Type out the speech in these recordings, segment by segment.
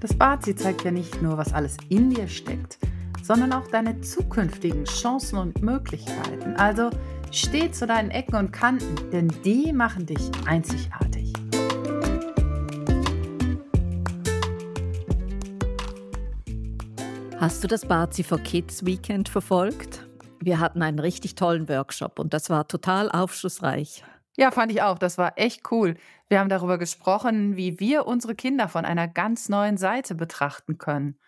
Das Bazi zeigt ja nicht nur, was alles in dir steckt, sondern auch deine zukünftigen Chancen und Möglichkeiten. Also steh zu deinen Ecken und Kanten, denn die machen dich einzigartig. Hast du das Bazi for Kids Weekend verfolgt? Wir hatten einen richtig tollen Workshop und das war total aufschlussreich. Ja, fand ich auch. Das war echt cool. Wir haben darüber gesprochen, wie wir unsere Kinder von einer ganz neuen Seite betrachten können.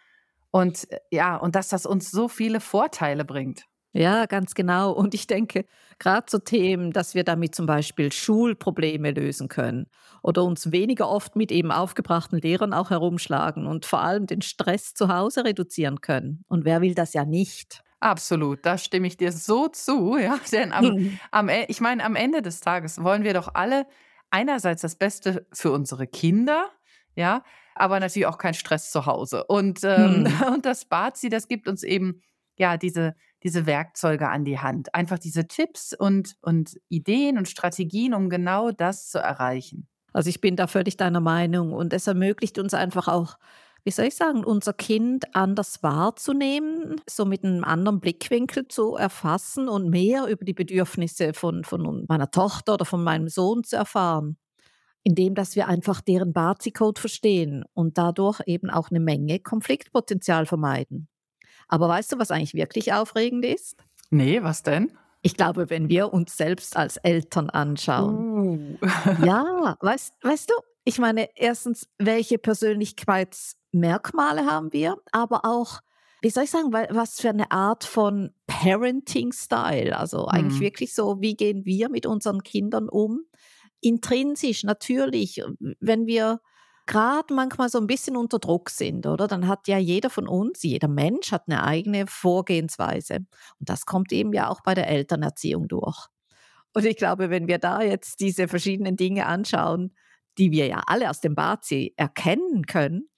Und äh, ja, und dass das uns so viele Vorteile bringt. Ja, ganz genau. Und ich denke, gerade zu Themen, dass wir damit zum Beispiel Schulprobleme lösen können oder uns weniger oft mit eben aufgebrachten Lehrern auch herumschlagen und vor allem den Stress zu Hause reduzieren können. Und wer will das ja nicht? Absolut, da stimme ich dir so zu, ja. Denn am, mhm. am, e, ich meine, am Ende des Tages wollen wir doch alle einerseits das Beste für unsere Kinder, ja, aber natürlich auch kein Stress zu Hause. Und, ähm, hm. und das Bazi, das gibt uns eben ja diese, diese Werkzeuge an die Hand. Einfach diese Tipps und, und Ideen und Strategien, um genau das zu erreichen. Also ich bin da völlig deiner Meinung und es ermöglicht uns einfach auch, wie soll ich sagen, unser Kind anders wahrzunehmen, so mit einem anderen Blickwinkel zu erfassen und mehr über die Bedürfnisse von, von meiner Tochter oder von meinem Sohn zu erfahren indem dass wir einfach deren Bazi-Code verstehen und dadurch eben auch eine Menge Konfliktpotenzial vermeiden. Aber weißt du, was eigentlich wirklich aufregend ist? Nee, was denn? Ich glaube, wenn wir uns selbst als Eltern anschauen. Uh. ja, weißt, weißt du, ich meine, erstens, welche Persönlichkeitsmerkmale haben wir, aber auch, wie soll ich sagen, was für eine Art von Parenting-Style, also eigentlich mhm. wirklich so, wie gehen wir mit unseren Kindern um? intrinsisch natürlich, wenn wir gerade manchmal so ein bisschen unter Druck sind, oder? Dann hat ja jeder von uns, jeder Mensch hat eine eigene Vorgehensweise. Und das kommt eben ja auch bei der Elternerziehung durch. Und ich glaube, wenn wir da jetzt diese verschiedenen Dinge anschauen, die wir ja alle aus dem Bazi erkennen können,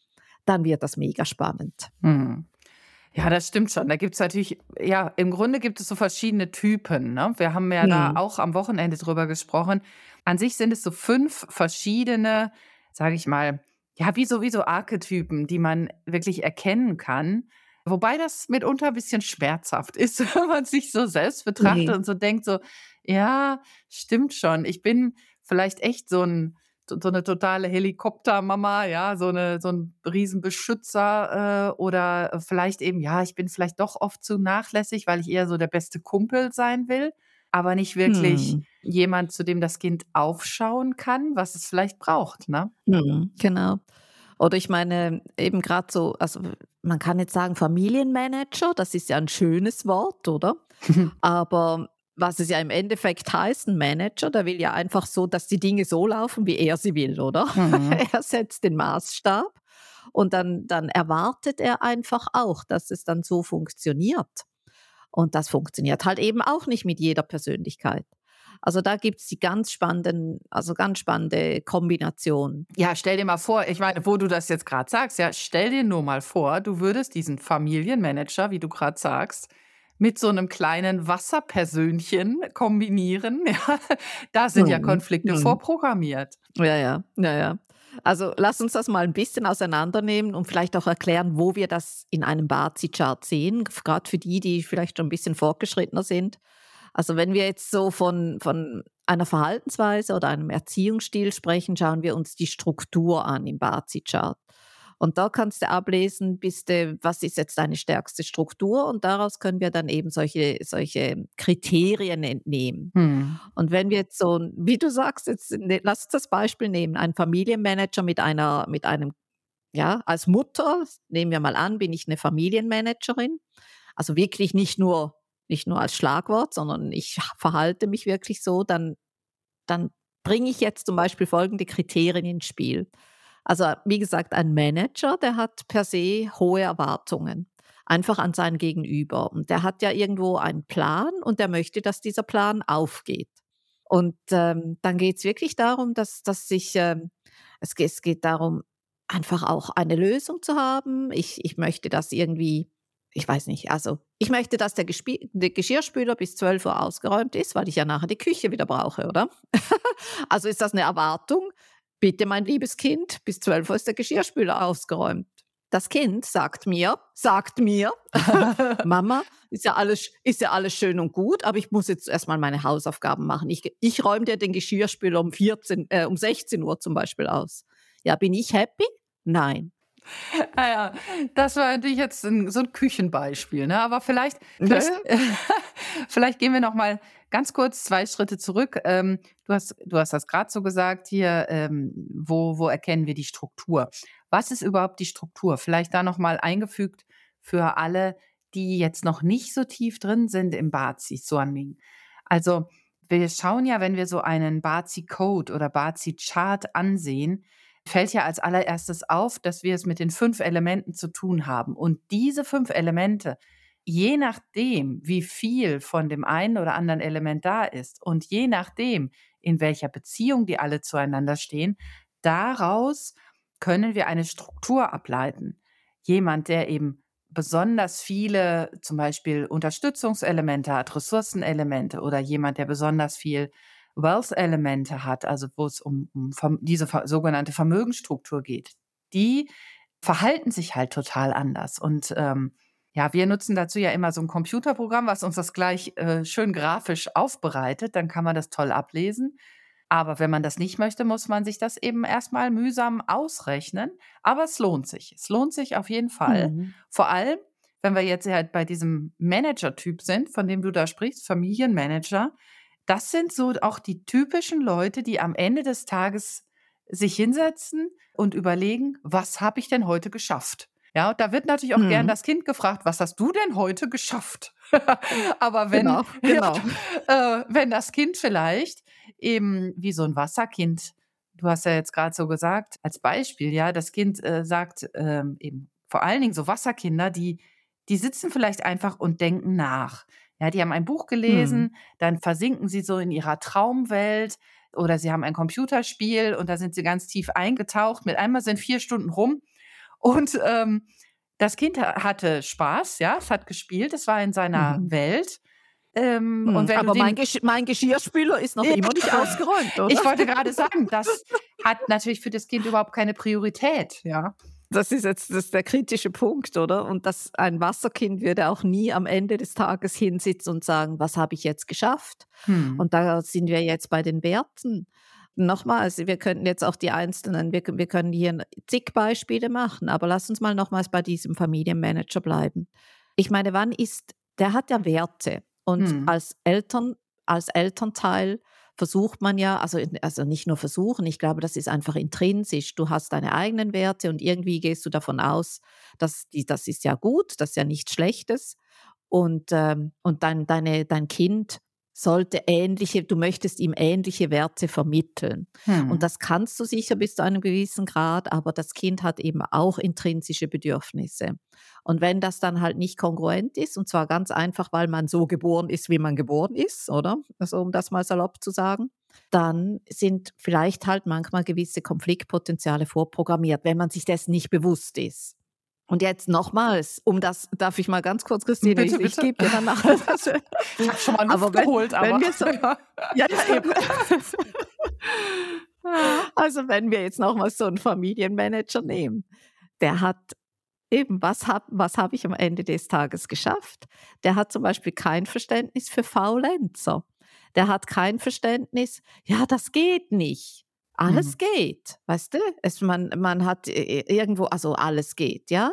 dann wird das mega spannend. Mhm. Ja, das stimmt schon. Da gibt es natürlich, ja, im Grunde gibt es so verschiedene Typen. Ne? Wir haben ja mhm. da auch am Wochenende drüber gesprochen. An sich sind es so fünf verschiedene, sage ich mal, ja, wie so, wie so Archetypen, die man wirklich erkennen kann. Wobei das mitunter ein bisschen schmerzhaft ist, wenn man sich so selbst betrachtet mhm. und so denkt, so, ja, stimmt schon. Ich bin vielleicht echt so ein so eine totale Helikoptermama, ja, so, eine, so ein Riesenbeschützer äh, oder vielleicht eben, ja, ich bin vielleicht doch oft zu nachlässig, weil ich eher so der beste Kumpel sein will, aber nicht wirklich hm. jemand, zu dem das Kind aufschauen kann, was es vielleicht braucht, ne? Hm, genau. Oder ich meine, eben gerade so, also man kann jetzt sagen Familienmanager, das ist ja ein schönes Wort, oder? aber was es ja im Endeffekt heißt, ein Manager, der will ja einfach so, dass die Dinge so laufen, wie er sie will, oder? Mhm. er setzt den Maßstab und dann, dann erwartet er einfach auch, dass es dann so funktioniert. Und das funktioniert halt eben auch nicht mit jeder Persönlichkeit. Also da gibt es die ganz spannenden, also ganz spannende Kombination. Ja, stell dir mal vor, ich meine, wo du das jetzt gerade sagst, ja, stell dir nur mal vor, du würdest diesen Familienmanager, wie du gerade sagst, mit so einem kleinen Wasserpersönchen kombinieren, ja, da sind ja mhm, Konflikte mhm. vorprogrammiert. Ja, ja, ja, ja. Also lass uns das mal ein bisschen auseinandernehmen und vielleicht auch erklären, wo wir das in einem Bazi-Chart sehen, gerade für die, die vielleicht schon ein bisschen fortgeschrittener sind. Also wenn wir jetzt so von, von einer Verhaltensweise oder einem Erziehungsstil sprechen, schauen wir uns die Struktur an im Bazi-Chart. Und da kannst du ablesen, bist du, was ist jetzt deine stärkste Struktur und daraus können wir dann eben solche, solche Kriterien entnehmen. Hm. Und wenn wir jetzt so, wie du sagst, jetzt ne, lass uns das Beispiel nehmen, ein Familienmanager mit einer, mit einem, ja, als Mutter, nehmen wir mal an, bin ich eine Familienmanagerin. Also wirklich nicht nur, nicht nur als Schlagwort, sondern ich verhalte mich wirklich so, dann, dann bringe ich jetzt zum Beispiel folgende Kriterien ins Spiel. Also wie gesagt, ein Manager, der hat per se hohe Erwartungen. einfach an sein Gegenüber. Und der hat ja irgendwo einen Plan und der möchte, dass dieser Plan aufgeht. Und ähm, dann geht es wirklich darum, dass, dass sich, ähm, es, es geht darum, einfach auch eine Lösung zu haben. Ich, ich möchte das irgendwie, ich weiß nicht, also ich möchte, dass der, der, Geschirrspüler bis 12 Uhr ausgeräumt ist, weil ich ja nachher die Küche wieder brauche, oder? also ist das eine Erwartung? Bitte, mein liebes Kind, bis 12 Uhr ist der Geschirrspüler ausgeräumt. Das Kind sagt mir, sagt mir, Mama, ist ja, alles, ist ja alles schön und gut, aber ich muss jetzt erstmal meine Hausaufgaben machen. Ich, ich räume dir den Geschirrspüler um, 14, äh, um 16 Uhr zum Beispiel aus. Ja, bin ich happy? Nein. Ah ja, das war natürlich jetzt ein, so ein Küchenbeispiel, ne? Aber vielleicht, vielleicht, vielleicht gehen wir noch mal ganz kurz zwei Schritte zurück. Ähm, du hast, du hast das gerade so gesagt hier. Ähm, wo, wo erkennen wir die Struktur? Was ist überhaupt die Struktur? Vielleicht da noch mal eingefügt für alle, die jetzt noch nicht so tief drin sind im Bazi Suanming. Also wir schauen ja, wenn wir so einen Bazi Code oder Bazi Chart ansehen, fällt ja als allererstes auf, dass wir es mit den fünf Elementen zu tun haben. Und diese fünf Elemente, je nachdem, wie viel von dem einen oder anderen Element da ist und je nachdem, in welcher Beziehung die alle zueinander stehen, daraus können wir eine Struktur ableiten. Jemand, der eben besonders viele zum Beispiel Unterstützungselemente hat, Ressourcenelemente oder jemand, der besonders viel Wealth-Elemente hat, also wo es um, um diese sogenannte Vermögensstruktur geht, die verhalten sich halt total anders. Und ähm, ja, wir nutzen dazu ja immer so ein Computerprogramm, was uns das gleich äh, schön grafisch aufbereitet. Dann kann man das toll ablesen. Aber wenn man das nicht möchte, muss man sich das eben erstmal mühsam ausrechnen. Aber es lohnt sich. Es lohnt sich auf jeden Fall. Mhm. Vor allem, wenn wir jetzt halt bei diesem Manager-Typ sind, von dem du da sprichst, Familienmanager, das sind so auch die typischen Leute, die am Ende des Tages sich hinsetzen und überlegen, was habe ich denn heute geschafft? Ja, da wird natürlich auch mhm. gern das Kind gefragt, was hast du denn heute geschafft? Aber wenn, genau, genau. Ja, äh, wenn das Kind vielleicht eben wie so ein Wasserkind, du hast ja jetzt gerade so gesagt, als Beispiel, ja, das Kind äh, sagt ähm, eben vor allen Dingen so Wasserkinder, die, die sitzen vielleicht einfach und denken nach. Ja, die haben ein Buch gelesen, mhm. dann versinken sie so in ihrer Traumwelt oder sie haben ein Computerspiel und da sind sie ganz tief eingetaucht. Mit einmal sind vier Stunden rum und ähm, das Kind hatte Spaß, ja, es hat gespielt, es war in seiner mhm. Welt. Ähm, hm, aber mein, Gesch mein, Geschirrspüler ist noch immer nicht ausgeräumt, oder? Ich wollte gerade sagen, das hat natürlich für das Kind überhaupt keine Priorität, ja. Das ist jetzt das ist der kritische Punkt, oder? Und dass ein Wasserkind würde auch nie am Ende des Tages hinsitzen und sagen, was habe ich jetzt geschafft? Hm. Und da sind wir jetzt bei den Werten. Nochmals, wir könnten jetzt auch die einzelnen, wir, wir können hier zig Beispiele machen, aber lass uns mal nochmals bei diesem Familienmanager bleiben. Ich meine, wann ist, der hat ja Werte und hm. als Eltern, als Elternteil versucht man ja, also, also nicht nur versuchen, ich glaube, das ist einfach intrinsisch. Du hast deine eigenen Werte und irgendwie gehst du davon aus, dass die, das ist ja gut, das ist ja nichts Schlechtes. Und, ähm, und dein, deine, dein Kind sollte ähnliche, du möchtest ihm ähnliche Werte vermitteln. Hm. Und das kannst du sicher bis zu einem gewissen Grad, aber das Kind hat eben auch intrinsische Bedürfnisse. Und wenn das dann halt nicht kongruent ist, und zwar ganz einfach, weil man so geboren ist, wie man geboren ist, oder? Also um das mal salopp zu sagen, dann sind vielleicht halt manchmal gewisse Konfliktpotenziale vorprogrammiert, wenn man sich dessen nicht bewusst ist. Und jetzt nochmals, um das, darf ich mal ganz kurz, Christine, bitte, ich, ich gebe dir dann nachher ich habe schon mal Luft aber wenn, geholt, aber. Wenn wir so, ja, ja, eben. also wenn wir jetzt nochmal so einen Familienmanager nehmen, der hat eben, was habe was hab ich am Ende des Tages geschafft? Der hat zum Beispiel kein Verständnis für Faulenzer. Der hat kein Verständnis, ja, das geht nicht. Alles mhm. geht, weißt du? Es, man, man hat äh, irgendwo, also alles geht, ja?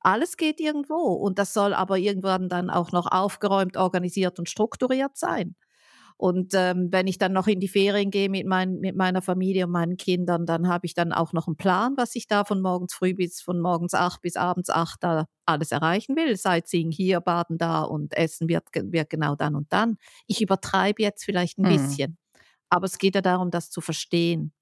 Alles geht irgendwo und das soll aber irgendwann dann auch noch aufgeräumt, organisiert und strukturiert sein. Und ähm, wenn ich dann noch in die Ferien gehe mit, mein, mit meiner Familie und meinen Kindern, dann habe ich dann auch noch einen Plan, was ich da von morgens früh bis von morgens acht bis abends acht da alles erreichen will. Sightseeing hier, Baden da und Essen wird, wird genau dann und dann. Ich übertreibe jetzt vielleicht ein mhm. bisschen, aber es geht ja darum, das zu verstehen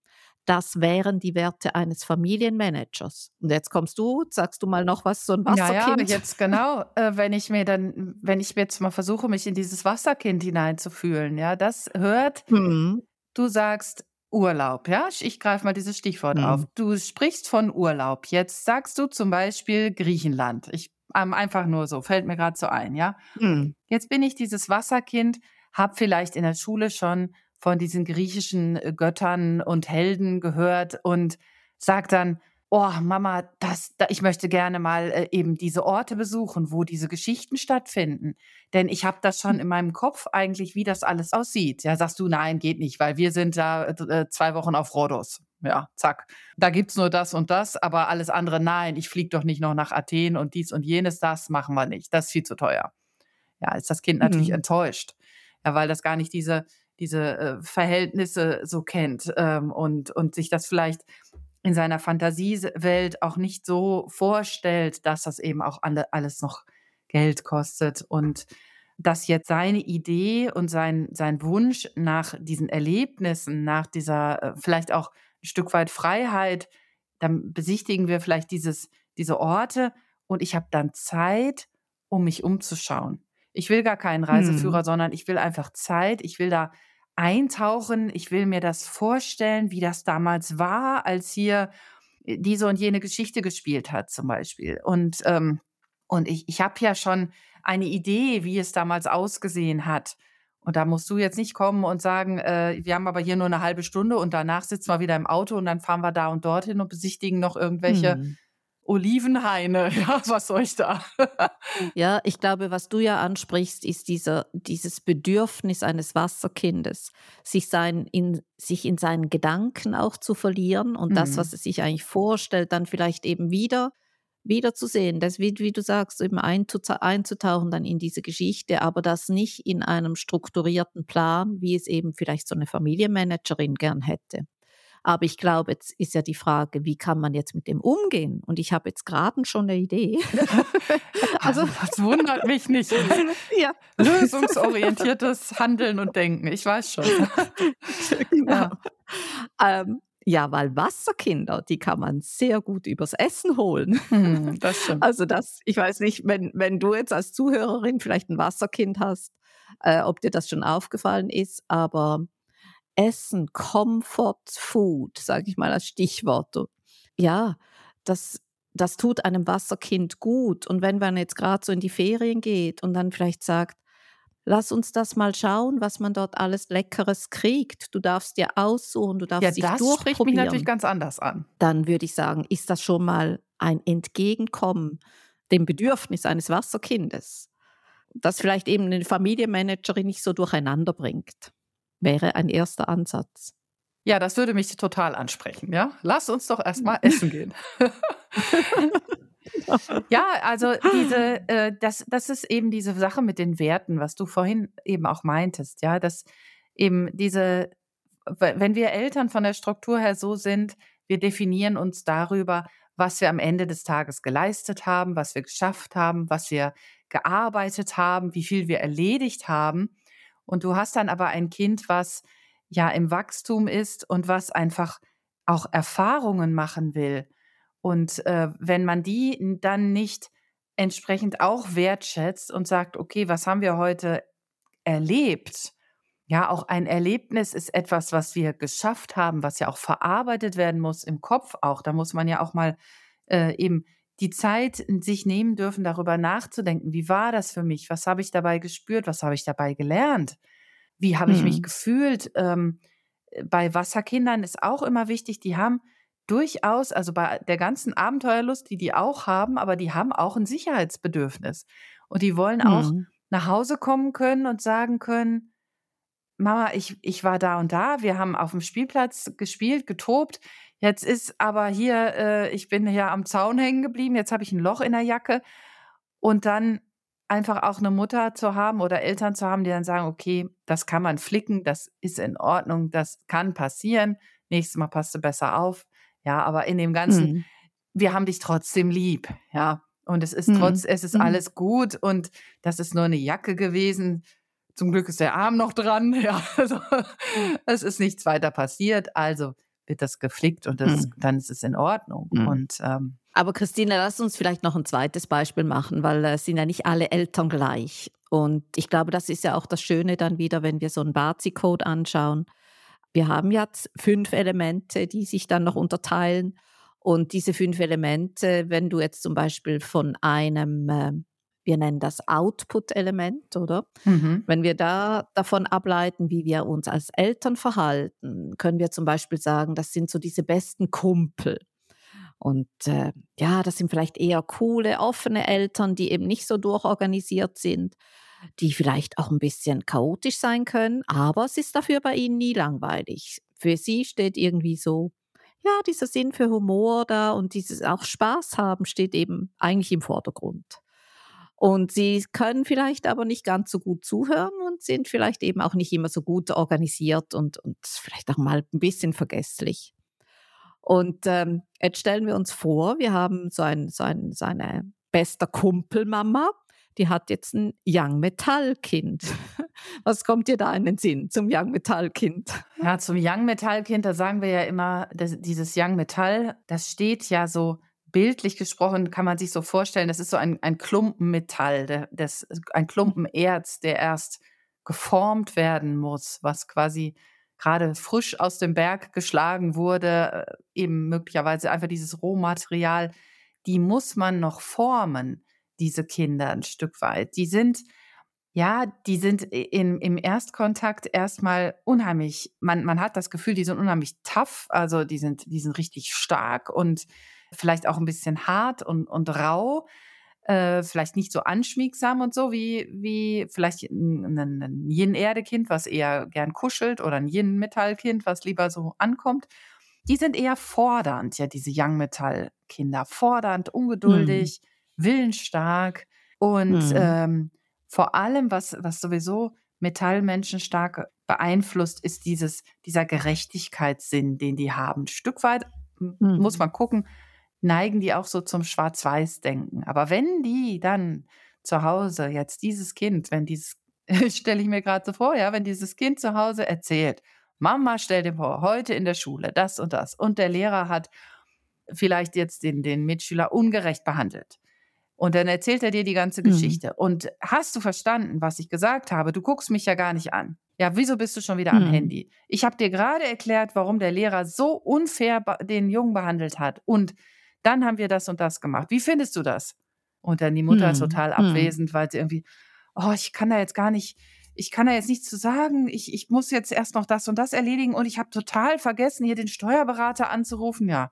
das wären die Werte eines Familienmanagers. Und jetzt kommst du, sagst du mal noch was, so ein Wasserkind. Ja, ja, jetzt genau, äh, wenn ich mir dann, wenn ich jetzt mal versuche, mich in dieses Wasserkind hineinzufühlen, ja, das hört, mhm. du sagst Urlaub, ja, ich greife mal dieses Stichwort mhm. auf. Du sprichst von Urlaub. Jetzt sagst du zum Beispiel Griechenland. Ich einfach nur so, fällt mir gerade so ein, ja. Mhm. Jetzt bin ich dieses Wasserkind, habe vielleicht in der Schule schon von diesen griechischen äh, Göttern und Helden gehört und sagt dann, oh Mama, das, da, ich möchte gerne mal äh, eben diese Orte besuchen, wo diese Geschichten stattfinden. Denn ich habe das schon hm. in meinem Kopf eigentlich, wie das alles aussieht. Ja, sagst du, nein, geht nicht, weil wir sind da äh, zwei Wochen auf Rhodos. Ja, zack. Da gibt es nur das und das, aber alles andere, nein, ich fliege doch nicht noch nach Athen und dies und jenes, das machen wir nicht. Das ist viel zu teuer. Ja, ist das Kind natürlich mhm. enttäuscht. Ja, weil das gar nicht diese, diese äh, Verhältnisse so kennt ähm, und, und sich das vielleicht in seiner Fantasiewelt auch nicht so vorstellt, dass das eben auch alle, alles noch Geld kostet und dass jetzt seine Idee und sein, sein Wunsch nach diesen Erlebnissen, nach dieser äh, vielleicht auch ein Stück weit Freiheit, dann besichtigen wir vielleicht dieses, diese Orte und ich habe dann Zeit, um mich umzuschauen. Ich will gar keinen Reiseführer, hm. sondern ich will einfach Zeit, ich will da eintauchen. Ich will mir das vorstellen, wie das damals war, als hier äh, diese und jene Geschichte gespielt hat, zum Beispiel. Und, ähm, und ich, ich habe ja schon eine Idee, wie es damals ausgesehen hat. Und da musst du jetzt nicht kommen und sagen, äh, wir haben aber hier nur eine halbe Stunde und danach sitzen wir wieder im Auto und dann fahren wir da und dorthin und besichtigen noch irgendwelche hm. Olivenhaine, ja, was soll ich da? ja, ich glaube, was du ja ansprichst, ist dieser, dieses Bedürfnis eines Wasserkindes, sich, sein, in, sich in seinen Gedanken auch zu verlieren und mhm. das, was es sich eigentlich vorstellt, dann vielleicht eben wieder wiederzusehen, das wie, wie du sagst, eben einzutauchen dann in diese Geschichte, aber das nicht in einem strukturierten Plan, wie es eben vielleicht so eine Familienmanagerin gern hätte. Aber ich glaube, jetzt ist ja die Frage, wie kann man jetzt mit dem umgehen? Und ich habe jetzt gerade schon eine Idee. also, das wundert mich nicht. ja. Lösungsorientiertes Handeln und Denken, ich weiß schon. genau. Ja. Ähm, ja, weil Wasserkinder, die kann man sehr gut übers Essen holen. Hm, das stimmt. Also das, ich weiß nicht, wenn, wenn du jetzt als Zuhörerin vielleicht ein Wasserkind hast, äh, ob dir das schon aufgefallen ist, aber Essen, Comfort Food, sage ich mal als Stichwort. Ja, das, das tut einem Wasserkind gut. Und wenn man jetzt gerade so in die Ferien geht und dann vielleicht sagt, lass uns das mal schauen, was man dort alles Leckeres kriegt. Du darfst dir aussuchen, du darfst ja, dich das spricht mich natürlich ganz anders an. Dann würde ich sagen, ist das schon mal ein Entgegenkommen dem Bedürfnis eines Wasserkindes, das vielleicht eben eine Familienmanagerin nicht so durcheinander bringt wäre ein erster Ansatz. Ja, das würde mich total ansprechen. Ja, lass uns doch erstmal essen gehen. ja, also diese, äh, das, das ist eben diese Sache mit den Werten, was du vorhin eben auch meintest. Ja, dass eben diese, wenn wir Eltern von der Struktur her so sind, wir definieren uns darüber, was wir am Ende des Tages geleistet haben, was wir geschafft haben, was wir gearbeitet haben, wie viel wir erledigt haben. Und du hast dann aber ein Kind, was ja im Wachstum ist und was einfach auch Erfahrungen machen will. Und äh, wenn man die dann nicht entsprechend auch wertschätzt und sagt, okay, was haben wir heute erlebt? Ja, auch ein Erlebnis ist etwas, was wir geschafft haben, was ja auch verarbeitet werden muss im Kopf auch. Da muss man ja auch mal äh, eben die Zeit sich nehmen dürfen, darüber nachzudenken, wie war das für mich? Was habe ich dabei gespürt? Was habe ich dabei gelernt? Wie habe ich mich mhm. gefühlt? Ähm, bei Wasserkindern ist auch immer wichtig, die haben durchaus, also bei der ganzen Abenteuerlust, die die auch haben, aber die haben auch ein Sicherheitsbedürfnis. Und die wollen auch mhm. nach Hause kommen können und sagen können, Mama, ich, ich war da und da, wir haben auf dem Spielplatz gespielt, getobt, Jetzt ist aber hier, äh, ich bin hier am Zaun hängen geblieben, jetzt habe ich ein Loch in der Jacke. Und dann einfach auch eine Mutter zu haben oder Eltern zu haben, die dann sagen, okay, das kann man flicken, das ist in Ordnung, das kann passieren. Nächstes Mal passt du besser auf. Ja, aber in dem Ganzen, mhm. wir haben dich trotzdem lieb. Ja. Und es ist mhm. trotz, es ist mhm. alles gut und das ist nur eine Jacke gewesen. Zum Glück ist der Arm noch dran. Ja, also es ist nichts weiter passiert. Also wird das geflickt und das, mhm. dann ist es in Ordnung. Mhm. Und ähm, aber Christine, lass uns vielleicht noch ein zweites Beispiel machen, weil es äh, sind ja nicht alle Eltern gleich. Und ich glaube, das ist ja auch das Schöne dann wieder, wenn wir so einen Bazi-Code anschauen. Wir haben jetzt fünf Elemente, die sich dann noch unterteilen. Und diese fünf Elemente, wenn du jetzt zum Beispiel von einem äh, wir nennen das Output-Element, oder? Mhm. Wenn wir da davon ableiten, wie wir uns als Eltern verhalten, können wir zum Beispiel sagen, das sind so diese besten Kumpel. Und äh, ja, das sind vielleicht eher coole, offene Eltern, die eben nicht so durchorganisiert sind, die vielleicht auch ein bisschen chaotisch sein können, aber es ist dafür bei ihnen nie langweilig. Für sie steht irgendwie so, ja, dieser Sinn für Humor da und dieses auch Spaß haben steht eben eigentlich im Vordergrund. Und sie können vielleicht aber nicht ganz so gut zuhören und sind vielleicht eben auch nicht immer so gut organisiert und, und vielleicht auch mal ein bisschen vergesslich. Und ähm, jetzt stellen wir uns vor, wir haben so, ein, so, ein, so eine bester Kumpelmama, die hat jetzt ein Young Metall Kind. Was kommt dir da in den Sinn zum Young Metall Kind? Ja, zum Young Metall Kind, da sagen wir ja immer, dass dieses Young Metall, das steht ja so bildlich gesprochen kann man sich so vorstellen, das ist so ein, ein Klumpen Metall, das, ein Klumpen Erz, der erst geformt werden muss, was quasi gerade frisch aus dem Berg geschlagen wurde, äh, eben möglicherweise einfach dieses Rohmaterial, die muss man noch formen, diese Kinder ein Stück weit. Die sind, ja, die sind in, im Erstkontakt erstmal unheimlich, man, man hat das Gefühl, die sind unheimlich tough, also die sind, die sind richtig stark und vielleicht auch ein bisschen hart und, und rau, äh, vielleicht nicht so anschmiegsam und so, wie, wie vielleicht ein, ein Yin-Erde-Kind, was eher gern kuschelt, oder ein Yin-Metall-Kind, was lieber so ankommt. Die sind eher fordernd, ja, diese Young-Metall-Kinder. Fordernd, ungeduldig, mhm. willensstark und mhm. ähm, vor allem, was, was sowieso Metallmenschen stark beeinflusst, ist dieses, dieser Gerechtigkeitssinn, den die haben. Ein Stück weit mhm. muss man gucken, neigen die auch so zum Schwarz-Weiß-Denken. Aber wenn die dann zu Hause jetzt dieses Kind, wenn dieses, stelle ich mir gerade so vor, ja, wenn dieses Kind zu Hause erzählt, Mama, stell dir vor, heute in der Schule das und das und der Lehrer hat vielleicht jetzt den, den Mitschüler ungerecht behandelt. Und dann erzählt er dir die ganze mhm. Geschichte. Und hast du verstanden, was ich gesagt habe? Du guckst mich ja gar nicht an. Ja, wieso bist du schon wieder mhm. am Handy? Ich habe dir gerade erklärt, warum der Lehrer so unfair den Jungen behandelt hat. Und dann haben wir das und das gemacht. Wie findest du das? Und dann die Mutter hm. ist total hm. abwesend, weil sie irgendwie, oh, ich kann da jetzt gar nicht, ich kann da jetzt nichts zu sagen. Ich, ich muss jetzt erst noch das und das erledigen und ich habe total vergessen, hier den Steuerberater anzurufen. Ja,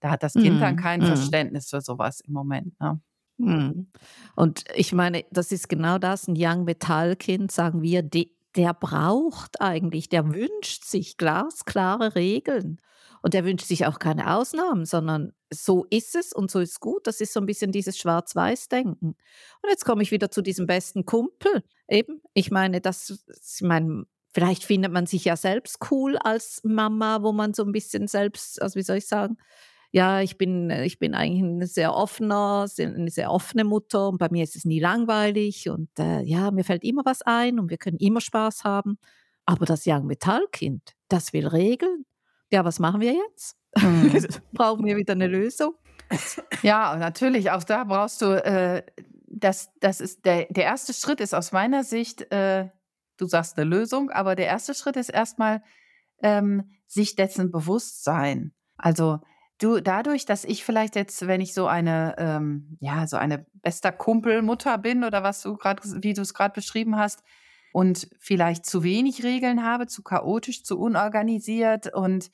da hat das Kind hm. dann kein hm. Verständnis für sowas im Moment. Ne? Hm. Und ich meine, das ist genau das, ein Young Metall Kind, sagen wir, die, der braucht eigentlich, der wünscht sich glasklare Regeln. Und der wünscht sich auch keine Ausnahmen, sondern so ist es und so ist gut. Das ist so ein bisschen dieses Schwarz-Weiß-Denken. Und jetzt komme ich wieder zu diesem besten Kumpel. Eben, ich meine, das, ich meine, vielleicht findet man sich ja selbst cool als Mama, wo man so ein bisschen selbst, also wie soll ich sagen, ja, ich bin, ich bin eigentlich eine sehr offener, eine sehr offene Mutter und bei mir ist es nie langweilig und äh, ja, mir fällt immer was ein und wir können immer Spaß haben. Aber das Young Metall Kind, das will Regeln, ja, was machen wir jetzt? Mhm. Brauchen wir wieder eine Lösung? Ja, natürlich. Auch da brauchst du, äh, das, das ist der, der erste Schritt ist aus meiner Sicht, äh, du sagst eine Lösung, aber der erste Schritt ist erstmal ähm, sich dessen bewusst sein. Also du, dadurch, dass ich vielleicht jetzt, wenn ich so eine, ähm, ja, so eine bester Kumpelmutter bin oder was du gerade, wie du es gerade beschrieben hast, und vielleicht zu wenig Regeln habe, zu chaotisch, zu unorganisiert und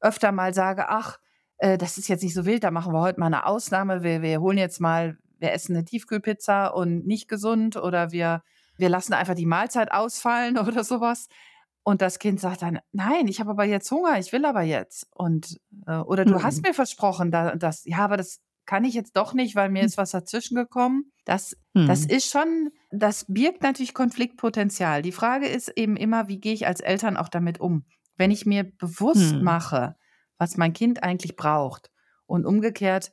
öfter mal sage, ach, äh, das ist jetzt nicht so wild, da machen wir heute mal eine Ausnahme, wir, wir holen jetzt mal, wir essen eine Tiefkühlpizza und nicht gesund oder wir, wir lassen einfach die Mahlzeit ausfallen oder sowas. Und das Kind sagt dann, nein, ich habe aber jetzt Hunger, ich will aber jetzt. Und, äh, oder du mhm. hast mir versprochen, da, das, ja, aber das kann ich jetzt doch nicht, weil mir hm. ist was dazwischen gekommen. Das, mhm. das ist schon, das birgt natürlich Konfliktpotenzial. Die Frage ist eben immer, wie gehe ich als Eltern auch damit um? Wenn ich mir bewusst mhm. mache, was mein Kind eigentlich braucht und umgekehrt,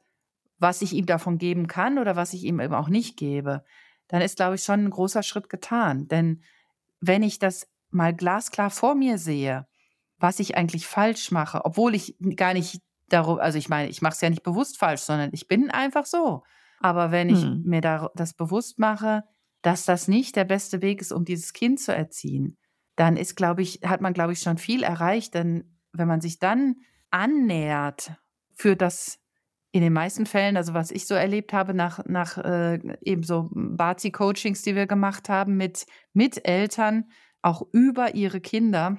was ich ihm davon geben kann oder was ich ihm eben auch nicht gebe, dann ist, glaube ich, schon ein großer Schritt getan. Denn wenn ich das mal glasklar vor mir sehe, was ich eigentlich falsch mache, obwohl ich gar nicht darum, also ich meine, ich mache es ja nicht bewusst falsch, sondern ich bin einfach so. Aber wenn ich hm. mir da, das bewusst mache, dass das nicht der beste Weg ist, um dieses Kind zu erziehen, dann ist, glaube ich, hat man, glaube ich, schon viel erreicht. Denn wenn man sich dann annähert, führt das in den meisten Fällen, also was ich so erlebt habe nach, nach äh, eben so Bazi-Coachings, die wir gemacht haben mit, mit Eltern, auch über ihre Kinder,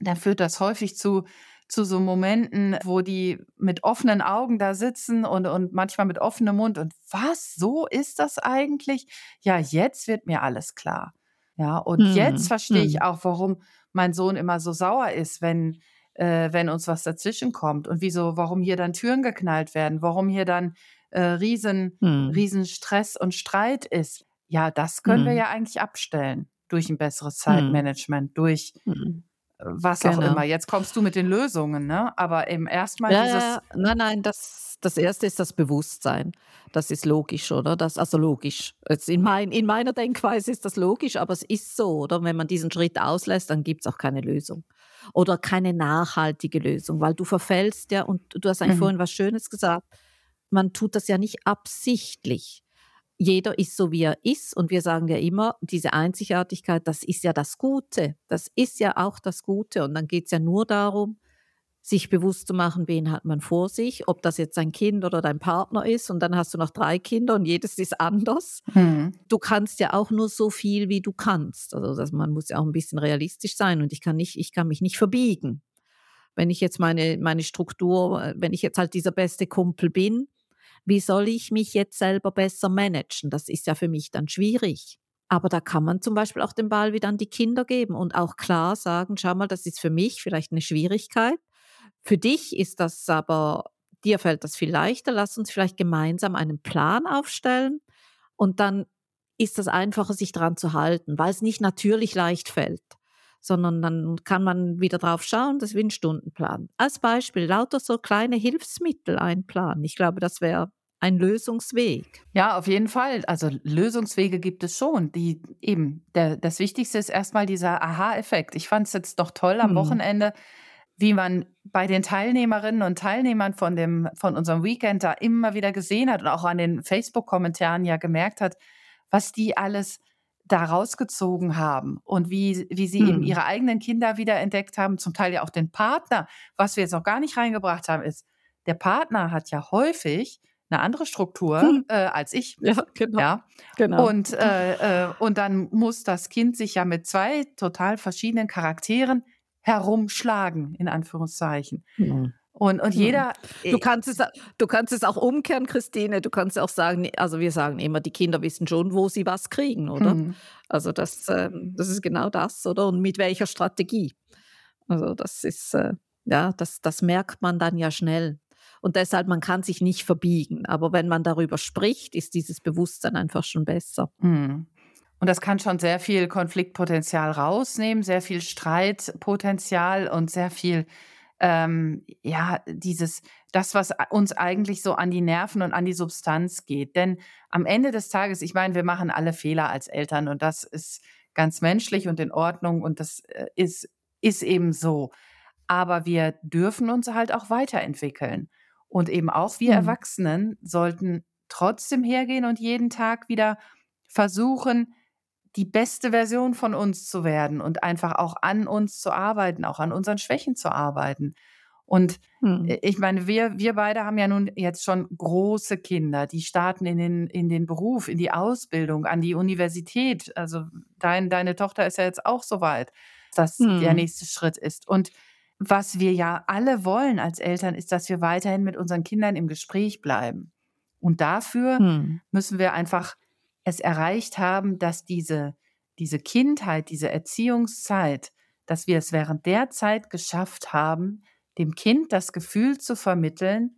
dann führt das häufig zu, zu so Momenten, wo die mit offenen Augen da sitzen und, und manchmal mit offenem Mund. Und was, so ist das eigentlich? Ja, jetzt wird mir alles klar. Ja, und hm. jetzt verstehe ich hm. auch, warum mein Sohn immer so sauer ist, wenn, äh, wenn uns was dazwischen kommt und wieso, warum hier dann Türen geknallt werden, warum hier dann äh, riesen, hm. riesen Stress und Streit ist. Ja, das können hm. wir ja eigentlich abstellen durch ein besseres hm. Zeitmanagement, durch hm. Was genau. auch immer. Jetzt kommst du mit den Lösungen, ne? Aber eben erstmal ja, dieses. Nein, nein, das, das erste ist das Bewusstsein. Das ist logisch, oder? Das, also logisch. Jetzt in, mein, in meiner Denkweise ist das logisch, aber es ist so, oder? Wenn man diesen Schritt auslässt, dann gibt es auch keine Lösung oder keine nachhaltige Lösung, weil du verfällst ja, und du hast eigentlich mhm. vorhin was Schönes gesagt, man tut das ja nicht absichtlich. Jeder ist so, wie er ist und wir sagen ja immer, diese Einzigartigkeit, das ist ja das Gute, das ist ja auch das Gute und dann geht es ja nur darum, sich bewusst zu machen, wen hat man vor sich, ob das jetzt ein Kind oder dein Partner ist und dann hast du noch drei Kinder und jedes ist anders. Mhm. Du kannst ja auch nur so viel, wie du kannst. Also das, man muss ja auch ein bisschen realistisch sein und ich kann nicht, ich kann mich nicht verbiegen. Wenn ich jetzt meine, meine Struktur, wenn ich jetzt halt dieser beste Kumpel bin, wie soll ich mich jetzt selber besser managen? Das ist ja für mich dann schwierig. Aber da kann man zum Beispiel auch den Ball wieder an die Kinder geben und auch klar sagen, schau mal, das ist für mich vielleicht eine Schwierigkeit. Für dich ist das aber, dir fällt das viel leichter. Lass uns vielleicht gemeinsam einen Plan aufstellen und dann ist das einfacher, sich daran zu halten, weil es nicht natürlich leicht fällt, sondern dann kann man wieder drauf schauen, das ist wie ein Stundenplan. Als Beispiel lauter so kleine Hilfsmittel einplanen. Ich glaube, das wäre ein Lösungsweg. Ja, auf jeden Fall. Also Lösungswege gibt es schon. Die eben, der, das Wichtigste ist erstmal dieser Aha-Effekt. Ich fand es jetzt doch toll am hm. Wochenende wie man bei den Teilnehmerinnen und Teilnehmern von, dem, von unserem Weekend da immer wieder gesehen hat und auch an den Facebook-Kommentaren ja gemerkt hat, was die alles da rausgezogen haben und wie, wie sie hm. eben ihre eigenen Kinder wieder entdeckt haben, zum Teil ja auch den Partner. Was wir jetzt noch gar nicht reingebracht haben, ist, der Partner hat ja häufig eine andere Struktur hm. äh, als ich. Ja, genau. Ja. genau. Und, äh, äh, und dann muss das Kind sich ja mit zwei total verschiedenen Charakteren herumschlagen, in Anführungszeichen. Mhm. Und, und jeder. Du kannst, es, du kannst es auch umkehren, Christine. Du kannst auch sagen, also wir sagen immer, die Kinder wissen schon, wo sie was kriegen, oder? Mhm. Also das, äh, das ist genau das, oder? Und mit welcher Strategie. Also das ist, äh, ja, das, das merkt man dann ja schnell. Und deshalb, man kann sich nicht verbiegen. Aber wenn man darüber spricht, ist dieses Bewusstsein einfach schon besser. Mhm. Und das kann schon sehr viel Konfliktpotenzial rausnehmen, sehr viel Streitpotenzial und sehr viel, ähm, ja, dieses, das, was uns eigentlich so an die Nerven und an die Substanz geht. Denn am Ende des Tages, ich meine, wir machen alle Fehler als Eltern und das ist ganz menschlich und in Ordnung und das äh, ist, ist eben so. Aber wir dürfen uns halt auch weiterentwickeln. Und eben auch wir mhm. Erwachsenen sollten trotzdem hergehen und jeden Tag wieder versuchen, die beste Version von uns zu werden und einfach auch an uns zu arbeiten, auch an unseren Schwächen zu arbeiten. Und hm. ich meine, wir, wir beide haben ja nun jetzt schon große Kinder, die starten in den, in den Beruf, in die Ausbildung, an die Universität. Also dein, deine Tochter ist ja jetzt auch so weit, dass hm. der nächste Schritt ist. Und was wir ja alle wollen als Eltern, ist, dass wir weiterhin mit unseren Kindern im Gespräch bleiben. Und dafür hm. müssen wir einfach es erreicht haben, dass diese, diese Kindheit, diese Erziehungszeit, dass wir es während der Zeit geschafft haben, dem Kind das Gefühl zu vermitteln,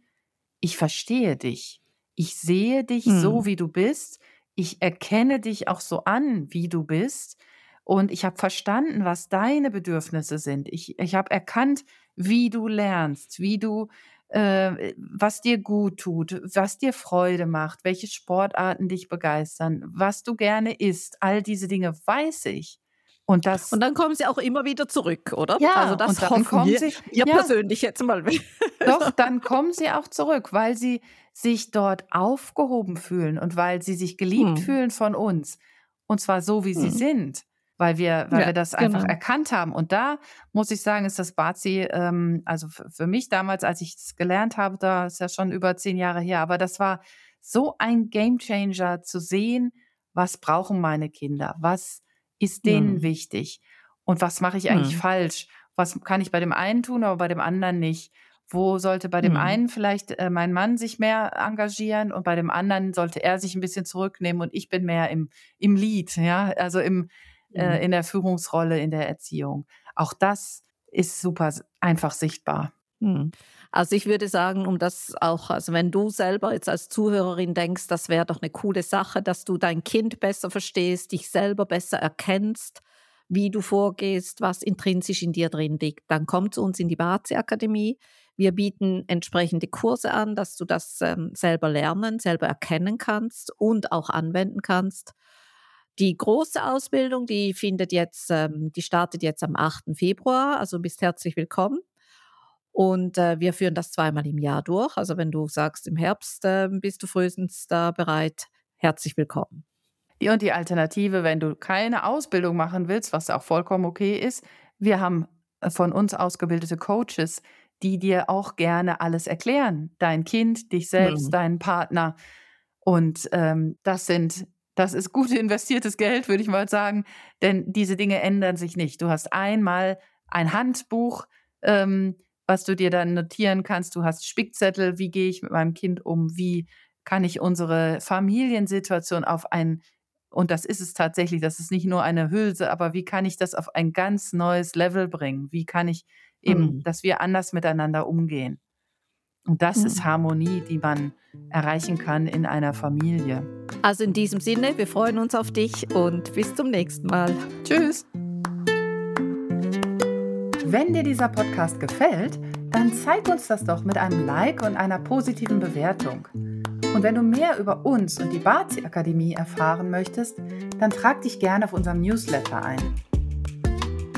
ich verstehe dich, ich sehe dich hm. so, wie du bist, ich erkenne dich auch so an, wie du bist und ich habe verstanden, was deine Bedürfnisse sind. Ich, ich habe erkannt, wie du lernst, wie du äh, was dir gut tut, was dir Freude macht, welche Sportarten dich begeistern, was du gerne isst, all diese Dinge weiß ich. Und, das, und dann kommen sie auch immer wieder zurück, oder? Ja, also das und dann kommen wir, sie, ihr ja, persönlich jetzt mal. Doch, dann kommen sie auch zurück, weil sie sich dort aufgehoben fühlen und weil sie sich geliebt hm. fühlen von uns. Und zwar so, wie hm. sie sind, weil wir, weil ja, wir das einfach genau. erkannt haben. Und da muss ich sagen, ist das Bazi, ähm, also für mich damals, als ich es gelernt habe, da ist ja schon über zehn Jahre her, aber das war so ein Gamechanger zu sehen, was brauchen meine Kinder, was ist denen mhm. wichtig und was mache ich eigentlich mhm. falsch, was kann ich bei dem einen tun, aber bei dem anderen nicht. Wo sollte bei dem mhm. einen vielleicht äh, mein Mann sich mehr engagieren und bei dem anderen sollte er sich ein bisschen zurücknehmen und ich bin mehr im, im Lead, ja, also im, äh, in der Führungsrolle, in der Erziehung. Auch das ist super einfach sichtbar. Mhm. Also ich würde sagen, um das auch, also wenn du selber jetzt als Zuhörerin denkst, das wäre doch eine coole Sache, dass du dein Kind besser verstehst, dich selber besser erkennst, wie du vorgehst, was intrinsisch in dir drin liegt, dann komm zu uns in die Bazi Akademie. Wir bieten entsprechende Kurse an, dass du das ähm, selber lernen, selber erkennen kannst und auch anwenden kannst. Die große Ausbildung, die findet jetzt, ähm, die startet jetzt am 8. Februar, also bist herzlich willkommen. Und äh, wir führen das zweimal im Jahr durch. Also wenn du sagst, im Herbst äh, bist du frühestens da bereit, herzlich willkommen. Und die Alternative, wenn du keine Ausbildung machen willst, was auch vollkommen okay ist, wir haben äh, von uns ausgebildete Coaches, die dir auch gerne alles erklären. Dein Kind, dich selbst, mhm. deinen Partner. Und ähm, das sind, das ist gut investiertes Geld, würde ich mal sagen, denn diese Dinge ändern sich nicht. Du hast einmal ein Handbuch, ähm, was du dir dann notieren kannst. Du hast Spickzettel, wie gehe ich mit meinem Kind um, wie kann ich unsere Familiensituation auf ein, und das ist es tatsächlich, das ist nicht nur eine Hülse, aber wie kann ich das auf ein ganz neues Level bringen? Wie kann ich eben, mhm. dass wir anders miteinander umgehen? Und das mhm. ist Harmonie, die man erreichen kann in einer Familie. Also in diesem Sinne, wir freuen uns auf dich und bis zum nächsten Mal. Tschüss. Wenn dir dieser Podcast gefällt, dann zeig uns das doch mit einem Like und einer positiven Bewertung. Und wenn du mehr über uns und die Bazi Akademie erfahren möchtest, dann trag dich gerne auf unserem Newsletter ein.